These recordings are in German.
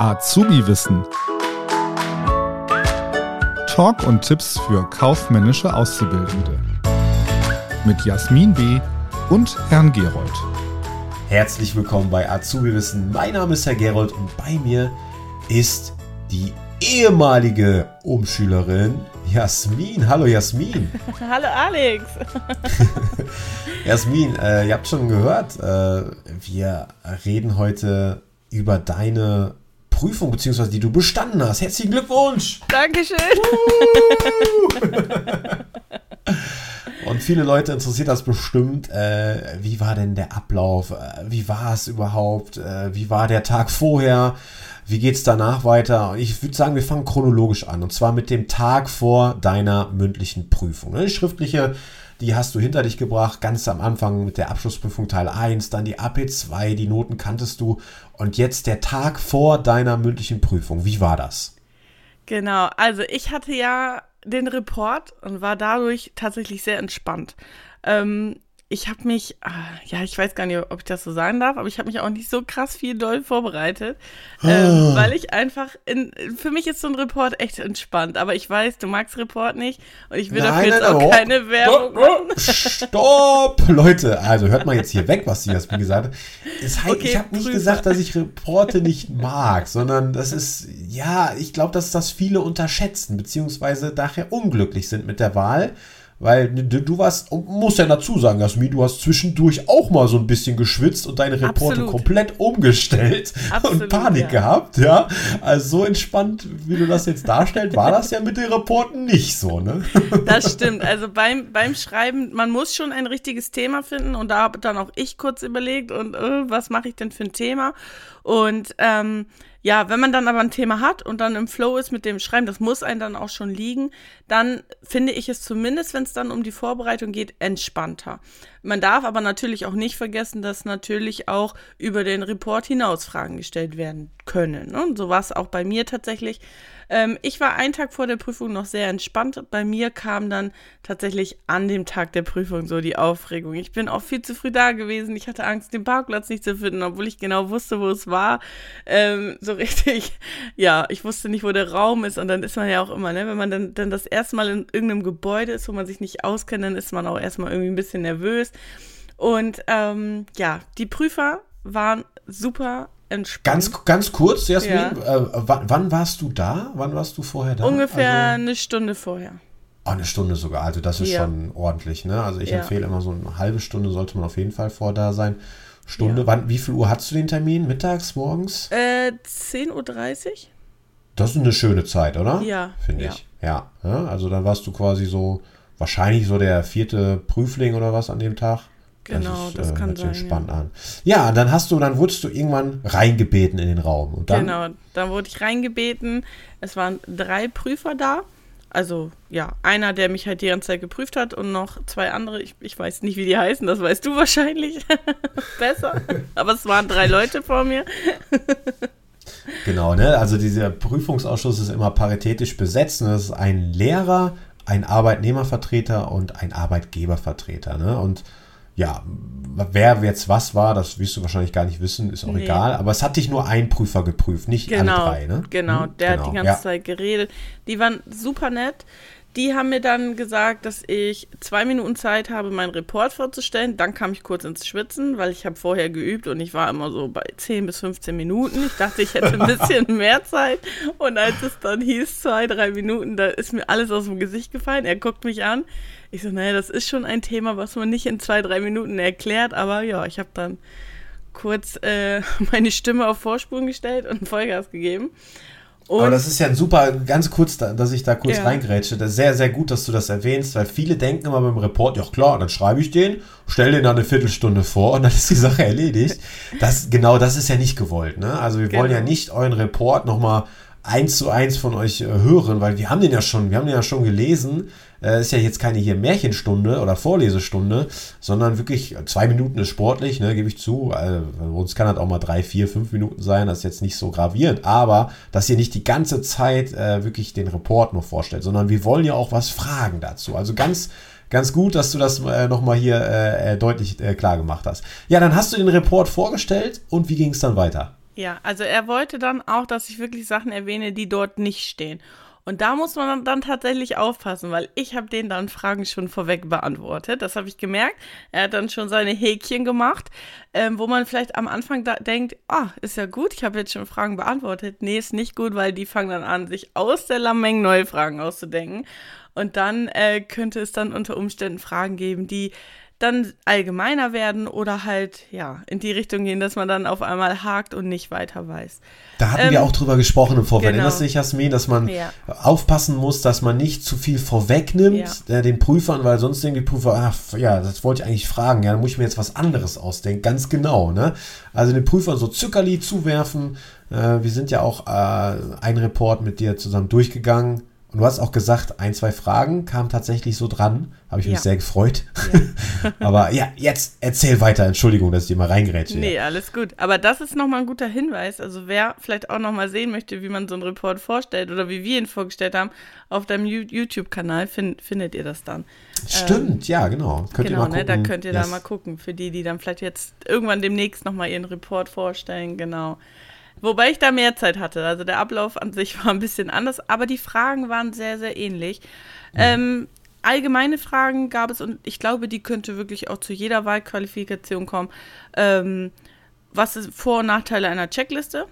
Azubi-Wissen. Talk und Tipps für kaufmännische Auszubildende. Mit Jasmin B. und Herrn Gerold. Herzlich willkommen bei Azubi Wissen. Mein Name ist Herr Gerold und bei mir ist die ehemalige Umschülerin Jasmin. Hallo Jasmin. Hallo Alex. Jasmin, äh, ihr habt schon gehört, äh, wir reden heute über deine Prüfung, beziehungsweise die du bestanden hast. Herzlichen Glückwunsch! Dankeschön. Und viele Leute interessiert das bestimmt. Äh, wie war denn der Ablauf? Äh, wie war es überhaupt? Äh, wie war der Tag vorher? Wie geht es danach weiter? Ich würde sagen, wir fangen chronologisch an. Und zwar mit dem Tag vor deiner mündlichen Prüfung. Ne? Die schriftliche, die hast du hinter dich gebracht, ganz am Anfang mit der Abschlussprüfung Teil 1, dann die AP2, die Noten kanntest du. Und jetzt der Tag vor deiner mündlichen Prüfung. Wie war das? Genau, also ich hatte ja den Report und war dadurch tatsächlich sehr entspannt. Ähm, ich habe mich, ah, ja, ich weiß gar nicht, ob ich das so sagen darf, aber ich habe mich auch nicht so krass viel doll vorbereitet, ähm, weil ich einfach, in, für mich ist so ein Report echt entspannt, aber ich weiß, du magst Report nicht und ich will nein, dafür jetzt nein, auch oh, keine Werbung oh, oh, Stopp! Leute, also hört mal jetzt hier weg, was sie jetzt gesagt hat. Das heißt, okay, ich habe nicht gesagt, dass ich Reporte nicht mag, sondern das ist, ja, ich glaube, dass das viele unterschätzen, beziehungsweise daher unglücklich sind mit der Wahl weil du, warst, muss ja dazu sagen, Jasmin, du hast zwischendurch auch mal so ein bisschen geschwitzt und deine Reporte komplett umgestellt Absolut, und Panik ja. gehabt, ja. Also so entspannt, wie du das jetzt darstellst, war das ja mit den Reporten nicht so, ne? Das stimmt. Also beim, beim Schreiben, man muss schon ein richtiges Thema finden und da habe dann auch ich kurz überlegt und äh, was mache ich denn für ein Thema? Und ähm, ja, wenn man dann aber ein Thema hat und dann im Flow ist mit dem Schreiben, das muss einen dann auch schon liegen, dann finde ich es zumindest, wenn es dann um die Vorbereitung geht, entspannter. Man darf aber natürlich auch nicht vergessen, dass natürlich auch über den Report hinaus Fragen gestellt werden können. Ne? Und so war es auch bei mir tatsächlich. Ähm, ich war einen Tag vor der Prüfung noch sehr entspannt. Bei mir kam dann tatsächlich an dem Tag der Prüfung so die Aufregung. Ich bin auch viel zu früh da gewesen. Ich hatte Angst, den Parkplatz nicht zu finden, obwohl ich genau wusste, wo es war. Ähm, so richtig, ja, ich wusste nicht, wo der Raum ist. Und dann ist man ja auch immer, ne, wenn man dann, dann das erste Mal in irgendeinem Gebäude ist, wo man sich nicht auskennt, dann ist man auch erstmal irgendwie ein bisschen nervös. Und ähm, ja, die Prüfer waren super entspannt. Ganz, ganz kurz, Jasmin, ja. äh, wann, wann, warst du da? Wann warst du vorher da? Ungefähr also, eine Stunde vorher. Oh, eine Stunde sogar. Also das ist ja. schon ordentlich, ne? Also ich ja. empfehle immer so eine halbe Stunde sollte man auf jeden Fall vor da sein. Stunde. Wann, wie viel Uhr hast du den Termin? Mittags, morgens? Äh, 10.30 Uhr. Das ist eine schöne Zeit, oder? Ja. Finde ich. Ja. Also dann warst du quasi so, wahrscheinlich so der vierte Prüfling oder was an dem Tag. Genau, das, ist, das äh, kann sein. Spannend ja. an. Ja, dann hast du, dann wurdest du irgendwann reingebeten in den Raum. Und dann, genau, dann wurde ich reingebeten. Es waren drei Prüfer da. Also ja, einer, der mich halt die ganze Zeit geprüft hat und noch zwei andere, ich, ich weiß nicht, wie die heißen, das weißt du wahrscheinlich besser. Aber es waren drei Leute vor mir. Genau, ne? Also dieser Prüfungsausschuss ist immer paritätisch besetzt. Ne? Das ist ein Lehrer, ein Arbeitnehmervertreter und ein Arbeitgebervertreter. Ne? Und ja, wer jetzt was war, das wirst du wahrscheinlich gar nicht wissen, ist auch nee. egal. Aber es hat dich nur ein Prüfer geprüft, nicht genau, alle drei, ne? Genau, hm? der genau. hat die ganze ja. Zeit geredet. Die waren super nett. Die haben mir dann gesagt, dass ich zwei Minuten Zeit habe, meinen Report vorzustellen. Dann kam ich kurz ins Schwitzen, weil ich habe vorher geübt und ich war immer so bei 10 bis 15 Minuten. Ich dachte, ich hätte ein bisschen mehr Zeit. Und als es dann hieß, zwei, drei Minuten, da ist mir alles aus dem Gesicht gefallen. Er guckt mich an. Ich so, naja, das ist schon ein Thema, was man nicht in zwei, drei Minuten erklärt. Aber ja, ich habe dann kurz äh, meine Stimme auf Vorspuren gestellt und Vollgas gegeben. Und Aber das ist ja ein super, ganz kurz, dass ich da kurz ja. reingrätsche. Das ist sehr, sehr gut, dass du das erwähnst, weil viele denken immer beim Report, ja klar, dann schreibe ich den, stelle den dann eine Viertelstunde vor und dann ist die Sache erledigt. Das, genau das ist ja nicht gewollt. Ne? Also wir genau. wollen ja genau. nicht euren Report nochmal eins zu eins von euch äh, hören, weil wir haben den ja schon, wir haben den ja schon gelesen äh, ist ja jetzt keine hier Märchenstunde oder Vorlesestunde, sondern wirklich zwei Minuten ist sportlich, ne, gebe ich zu. Also, uns kann das auch mal drei, vier, fünf Minuten sein, das ist jetzt nicht so gravierend, aber dass ihr nicht die ganze Zeit äh, wirklich den Report nur vorstellt, sondern wir wollen ja auch was fragen dazu. Also ganz ganz gut, dass du das äh, nochmal hier äh, äh, deutlich äh, klar gemacht hast. Ja, dann hast du den Report vorgestellt und wie ging es dann weiter? Ja, also er wollte dann auch, dass ich wirklich Sachen erwähne, die dort nicht stehen. Und da muss man dann tatsächlich aufpassen, weil ich habe den dann Fragen schon vorweg beantwortet. Das habe ich gemerkt. Er hat dann schon seine Häkchen gemacht, ähm, wo man vielleicht am Anfang denkt, ah, ist ja gut, ich habe jetzt schon Fragen beantwortet. Nee, ist nicht gut, weil die fangen dann an, sich aus der Lameng neue Fragen auszudenken. Und dann äh, könnte es dann unter Umständen Fragen geben, die dann allgemeiner werden oder halt ja in die Richtung gehen, dass man dann auf einmal hakt und nicht weiter weiß. Da hatten ähm, wir auch drüber gesprochen im Vorfeld. Genau. Erinnerst du dich, Jasmin, dass man ja. aufpassen muss, dass man nicht zu viel vorwegnimmt ja. äh, den Prüfern, weil sonst denken die Prüfer, ach ja, das wollte ich eigentlich fragen, ja, dann muss ich mir jetzt was anderes ausdenken. Ganz genau, ne? Also den Prüfern so Zuckerli zuwerfen. Äh, wir sind ja auch äh, ein Report mit dir zusammen durchgegangen und du hast auch gesagt, ein, zwei Fragen kamen tatsächlich so dran. Habe ich mich ja. sehr gefreut. Ja. Aber ja, jetzt erzähl weiter. Entschuldigung, dass ich dir mal reingerätsche. Nee, ja. alles gut. Aber das ist nochmal ein guter Hinweis. Also wer vielleicht auch nochmal sehen möchte, wie man so einen Report vorstellt oder wie wir ihn vorgestellt haben, auf deinem YouTube-Kanal find, findet ihr das dann. Stimmt, ähm, ja, genau. Könnt genau, ihr mal gucken. Ne, da könnt ihr yes. da mal gucken. Für die, die dann vielleicht jetzt irgendwann demnächst nochmal ihren Report vorstellen. Genau. Wobei ich da mehr Zeit hatte. Also der Ablauf an sich war ein bisschen anders, aber die Fragen waren sehr, sehr ähnlich. Ja. Ähm, allgemeine Fragen gab es und ich glaube, die könnte wirklich auch zu jeder Wahlqualifikation kommen. Ähm, was ist Vor- und Nachteile einer Checkliste?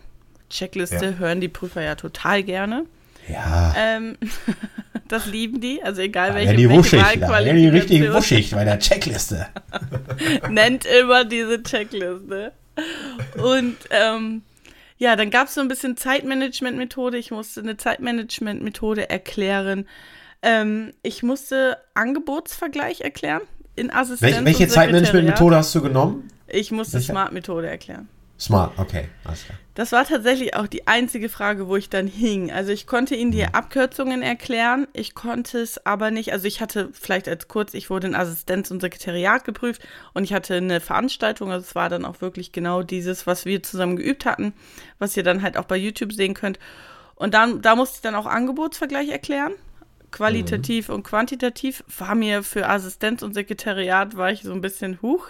Checkliste ja. hören die Prüfer ja total gerne. Ja. Ähm, das lieben die, also egal welche, ja, die welche wuschig, Ja, die richtig wuschig bei der Checkliste. Nennt immer diese Checkliste. Und ähm, ja, dann gab es so ein bisschen Zeitmanagement-Methode. Ich musste eine Zeitmanagement-Methode erklären. Ähm, ich musste Angebotsvergleich erklären in Assistenz. Welche, welche Zeitmanagement-Methode hast du genommen? Ich musste Smart-Methode erklären. Smart, okay, alles klar. Das war tatsächlich auch die einzige Frage, wo ich dann hing. Also ich konnte Ihnen die Abkürzungen erklären, ich konnte es aber nicht. Also ich hatte vielleicht als kurz, ich wurde in Assistenz und Sekretariat geprüft und ich hatte eine Veranstaltung. Also es war dann auch wirklich genau dieses, was wir zusammen geübt hatten, was ihr dann halt auch bei YouTube sehen könnt. Und dann, da musste ich dann auch Angebotsvergleich erklären. Qualitativ mhm. und quantitativ war mir für Assistenz und Sekretariat war ich so ein bisschen hoch,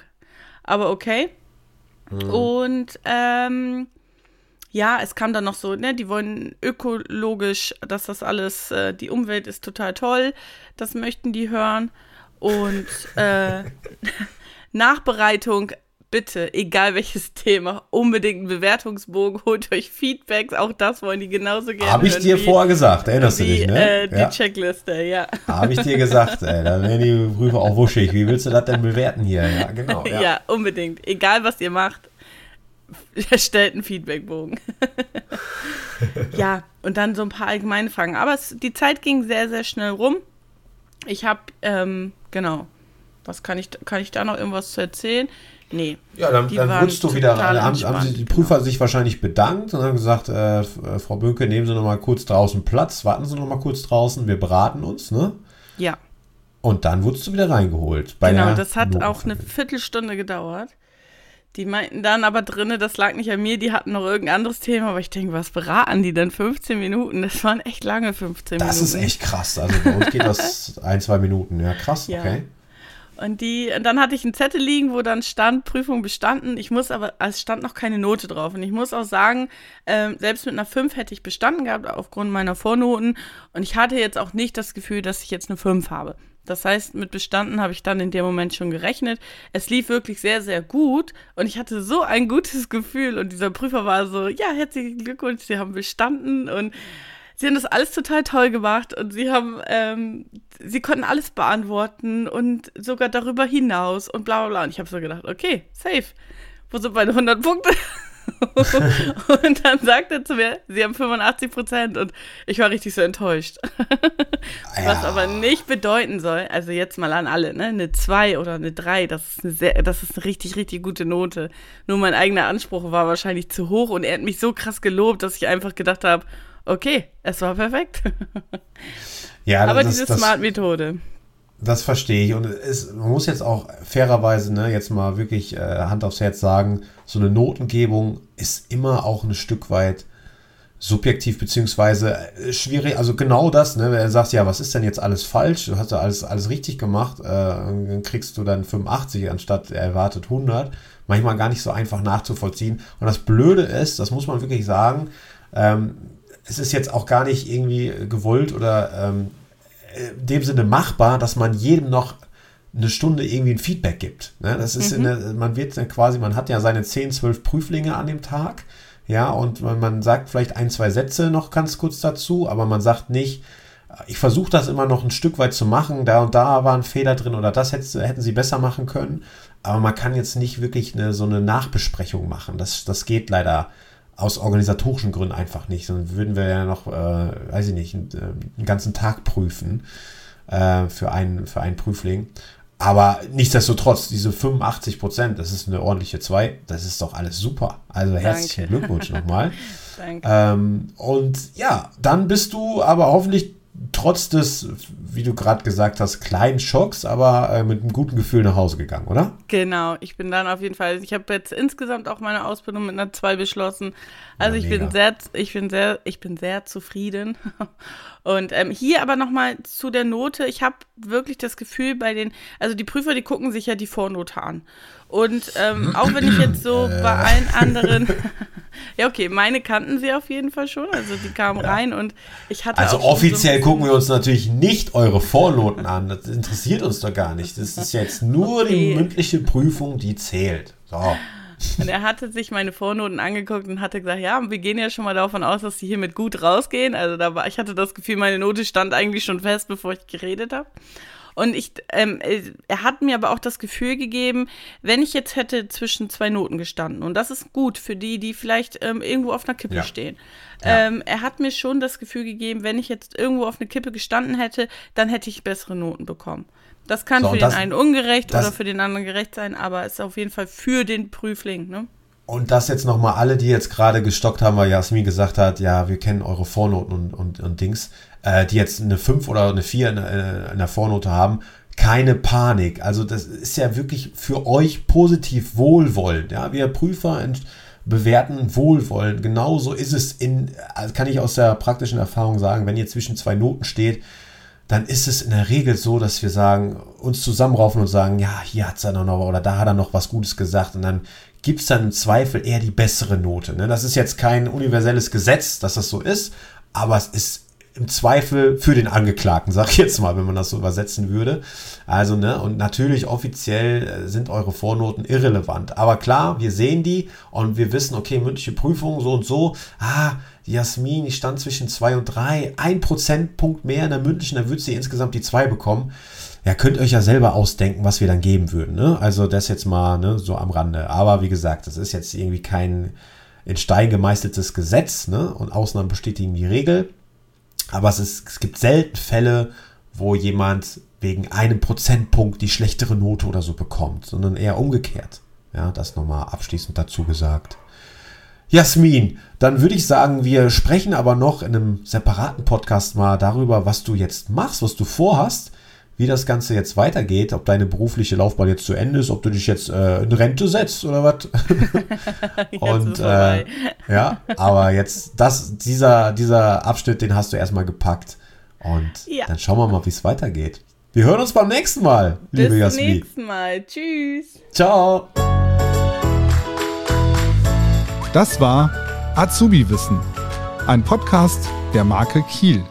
aber okay. Mhm. Und ähm, ja, es kam dann noch so, ne, die wollen ökologisch, dass das alles, äh, die Umwelt ist total toll, das möchten die hören. Und äh, Nachbereitung, bitte, egal welches Thema, unbedingt einen Bewertungsbogen, holt euch Feedbacks, auch das wollen die genauso gerne. Habe ich dir wie, vorher gesagt, erinnerst wie, du dich, ne? Äh, die ja. Checkliste, ja. Habe ich dir gesagt, ey, da werden die Prüfer auch wuschig. Wie willst du das denn bewerten hier? Ja, genau. Ja, ja unbedingt. Egal, was ihr macht, erstellt einen Feedbackbogen. ja, und dann so ein paar allgemeine Fragen. Aber es, die Zeit ging sehr, sehr schnell rum. Ich habe, ähm, genau, was kann ich, kann ich da noch irgendwas zu erzählen? Nee. Ja, dann, dann wurdest du wieder, haben, haben sie, die Prüfer genau. sich wahrscheinlich bedankt und haben gesagt, äh, äh, Frau Bönke, nehmen Sie noch mal kurz draußen Platz, warten Sie noch mal kurz draußen, wir beraten uns, ne? Ja. Und dann wurdest du wieder reingeholt. genau, das hat auch eine Viertelstunde gedauert. Die meinten dann aber drinne, das lag nicht an mir, die hatten noch irgendein anderes Thema, aber ich denke, was beraten die denn 15 Minuten? Das waren echt lange 15 das Minuten. Das ist echt krass. Also bei uns geht das ein, zwei Minuten. Ja, krass, ja. okay. Und die, und dann hatte ich einen Zettel liegen, wo dann stand, Prüfung bestanden. Ich muss aber, es stand noch keine Note drauf. Und ich muss auch sagen, ähm, selbst mit einer 5 hätte ich bestanden gehabt, aufgrund meiner Vornoten. Und ich hatte jetzt auch nicht das Gefühl, dass ich jetzt eine 5 habe. Das heißt, mit bestanden habe ich dann in dem Moment schon gerechnet. Es lief wirklich sehr, sehr gut und ich hatte so ein gutes Gefühl und dieser Prüfer war so, ja, herzlichen Glückwunsch, Sie haben bestanden und sie haben das alles total toll gemacht und sie haben, ähm, sie konnten alles beantworten und sogar darüber hinaus und bla bla bla. Und ich habe so gedacht, okay, safe. Wo sind meine 100 Punkte? und dann sagt er zu mir, sie haben 85 Prozent und ich war richtig so enttäuscht. Ja. Was aber nicht bedeuten soll, also jetzt mal an alle, ne, eine 2 oder eine 3, das ist eine sehr, das ist eine richtig, richtig gute Note. Nur mein eigener Anspruch war wahrscheinlich zu hoch und er hat mich so krass gelobt, dass ich einfach gedacht habe, okay, es war perfekt. Ja, aber das, diese Smart-Methode. Das verstehe ich. Und es, man muss jetzt auch fairerweise, ne, jetzt mal wirklich äh, Hand aufs Herz sagen, so eine Notengebung ist immer auch ein Stück weit subjektiv beziehungsweise äh, schwierig. Also genau das, ne, wenn er sagt, ja, was ist denn jetzt alles falsch? Du hast ja alles, alles richtig gemacht, äh, dann kriegst du dann 85 anstatt erwartet 100. manchmal gar nicht so einfach nachzuvollziehen. Und das Blöde ist, das muss man wirklich sagen, ähm, es ist jetzt auch gar nicht irgendwie gewollt oder ähm, in dem Sinne machbar, dass man jedem noch eine Stunde irgendwie ein Feedback gibt. Ne? Das ist mhm. eine, man wird quasi, man hat ja seine 10, 12 Prüflinge an dem Tag, ja, und man, man sagt vielleicht ein, zwei Sätze noch ganz kurz dazu, aber man sagt nicht, ich versuche das immer noch ein Stück weit zu machen, da und da war ein Fehler drin oder das hätte, hätten sie besser machen können, aber man kann jetzt nicht wirklich eine, so eine Nachbesprechung machen. Das, das geht leider aus organisatorischen Gründen einfach nicht. Sonst würden wir ja noch, äh, weiß ich nicht, einen, einen ganzen Tag prüfen äh, für, einen, für einen Prüfling. Aber nichtsdestotrotz, diese 85 Prozent, das ist eine ordentliche 2, das ist doch alles super. Also herzlichen Danke. Glückwunsch nochmal. Danke. Ähm, und ja, dann bist du aber hoffentlich trotz des, wie du gerade gesagt hast, kleinen Schocks, aber äh, mit einem guten Gefühl nach Hause gegangen, oder? Genau, ich bin dann auf jeden Fall, ich habe jetzt insgesamt auch meine Ausbildung mit einer 2 beschlossen. Also ja, ich bin sehr, ich bin sehr, ich bin sehr zufrieden. Und ähm, hier aber nochmal zu der Note, ich habe wirklich das Gefühl bei den, also die Prüfer, die gucken sich ja die Vornote an. Und ähm, auch wenn ich jetzt so bei allen anderen Ja, okay, meine kannten sie auf jeden Fall schon. Also die kamen ja. rein und ich hatte. Also offiziell so gucken wir uns natürlich nicht eure Vornoten an. Das interessiert uns doch gar nicht. Das ist jetzt nur okay. die mündliche Prüfung, die zählt. So. Und er hatte sich meine Vornoten angeguckt und hatte gesagt, ja, wir gehen ja schon mal davon aus, dass sie hiermit gut rausgehen. Also da war, ich hatte das Gefühl, meine Note stand eigentlich schon fest, bevor ich geredet habe. Und ich, ähm, äh, er hat mir aber auch das Gefühl gegeben, wenn ich jetzt hätte zwischen zwei Noten gestanden, und das ist gut für die, die vielleicht ähm, irgendwo auf einer Kippe ja. stehen. Ja. Ähm, er hat mir schon das Gefühl gegeben, wenn ich jetzt irgendwo auf einer Kippe gestanden hätte, dann hätte ich bessere Noten bekommen. Das kann so, für den einen ungerecht das, oder für den anderen gerecht sein, aber ist auf jeden Fall für den Prüfling, ne? Und das jetzt nochmal alle, die jetzt gerade gestockt haben, weil Jasmin gesagt hat, ja, wir kennen eure Vornoten und, und, und Dings äh, die jetzt eine 5 oder eine 4 in, äh, in der Vornote haben, keine Panik. Also das ist ja wirklich für euch positiv wohlwollend. Ja, wir Prüfer bewerten wohlwollend. Genauso ist es in, also kann ich aus der praktischen Erfahrung sagen, wenn ihr zwischen zwei Noten steht, dann ist es in der Regel so, dass wir sagen, uns zusammenraufen und sagen, ja, hier hat er noch oder da hat er noch was Gutes gesagt und dann gibt es dann im Zweifel eher die bessere Note. Ne? Das ist jetzt kein universelles Gesetz, dass das so ist, aber es ist im Zweifel für den Angeklagten, sag ich jetzt mal, wenn man das so übersetzen würde. Also, ne, und natürlich offiziell äh, sind eure Vornoten irrelevant. Aber klar, wir sehen die und wir wissen, okay, mündliche Prüfung so und so. Ah, Jasmin, ich stand zwischen zwei und drei. Ein Prozentpunkt mehr in der mündlichen, dann würde sie insgesamt die zwei bekommen. Ja, könnt euch ja selber ausdenken, was wir dann geben würden. Ne? Also das jetzt mal ne, so am Rande. Aber wie gesagt, das ist jetzt irgendwie kein in Stein gemeißeltes Gesetz ne? und Ausnahmen bestätigen die Regel. Aber es, ist, es gibt selten Fälle, wo jemand wegen einem Prozentpunkt die schlechtere Note oder so bekommt, sondern eher umgekehrt. Ja, das nochmal abschließend dazu gesagt. Jasmin, dann würde ich sagen, wir sprechen aber noch in einem separaten Podcast mal darüber, was du jetzt machst, was du vorhast wie das Ganze jetzt weitergeht, ob deine berufliche Laufbahn jetzt zu Ende ist, ob du dich jetzt äh, in Rente setzt oder was. und äh, ja, aber jetzt das, dieser, dieser Abschnitt, den hast du erstmal gepackt. Und ja. dann schauen wir mal, wie es weitergeht. Wir hören uns beim nächsten Mal, liebe Bis Jasmin. Bis zum nächsten Mal. Tschüss. Ciao. Das war Azubi Wissen, ein Podcast der Marke Kiel.